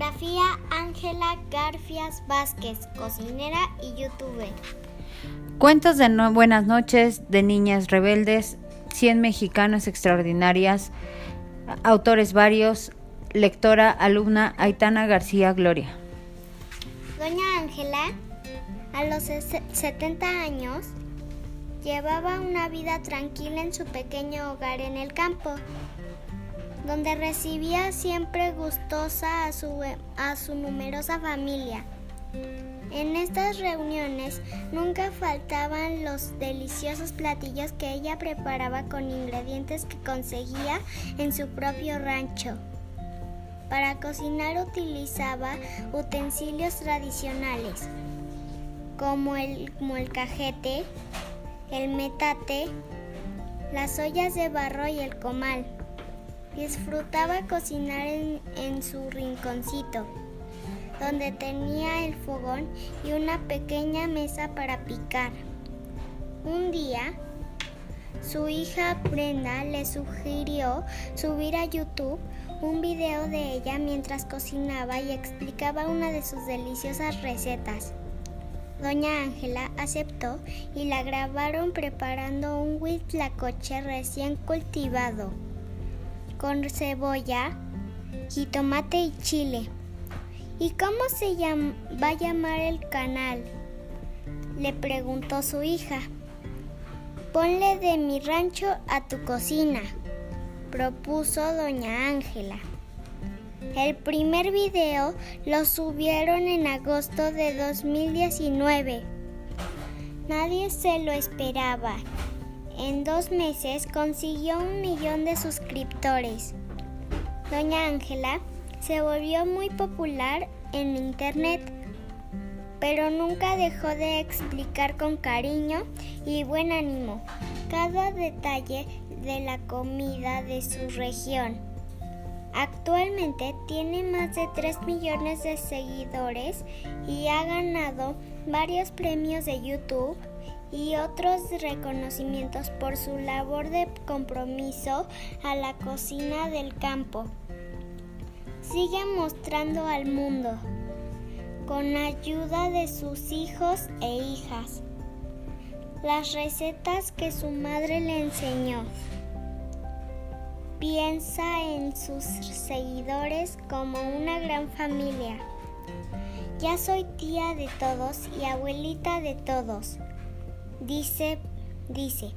Biografía Ángela Garfias Vázquez, cocinera y youtuber. Cuentos de buenas noches, de niñas rebeldes, 100 mexicanas extraordinarias, autores varios, lectora, alumna Aitana García Gloria. Doña Ángela, a los 70 años, llevaba una vida tranquila en su pequeño hogar en el campo donde recibía siempre gustosa a su, a su numerosa familia. En estas reuniones nunca faltaban los deliciosos platillos que ella preparaba con ingredientes que conseguía en su propio rancho. Para cocinar utilizaba utensilios tradicionales como el molcajete, el metate, las ollas de barro y el comal. Disfrutaba cocinar en, su rinconcito, donde tenía el fogón y una pequeña mesa para picar. Un día, su hija Brenda le sugirió subir a YouTube un video de ella mientras cocinaba y explicaba una de sus deliciosas recetas. Doña Ángela aceptó y la grabaron preparando un huitlacoche recién cultivado con cebolla, jitomate y chile. ¿Y cómo se va a llamar el canal? Le preguntó su hija. Ponle de mi rancho a tu cocina, propuso doña Ángela. El primer video lo subieron en agosto de 2019. Nadie se lo esperaba en dos meses consiguió un millón de suscriptores. Doña Ángela se volvió muy popular en Internet, pero nunca dejó de explicar con cariño y buen ánimo cada detalle de la comida de su región. Actualmente tiene más de 3 millones de seguidores y ha ganado varios premios de YouTube y otros reconocimientos por su labor de compromiso a la cocina del campo. Sigue mostrando al mundo, con ayuda de sus hijos e hijas, las recetas que su madre le enseñó. Piensa en sus seguidores como una gran familia. Ya soy tía de todos y abuelita de todos. Dice, dice,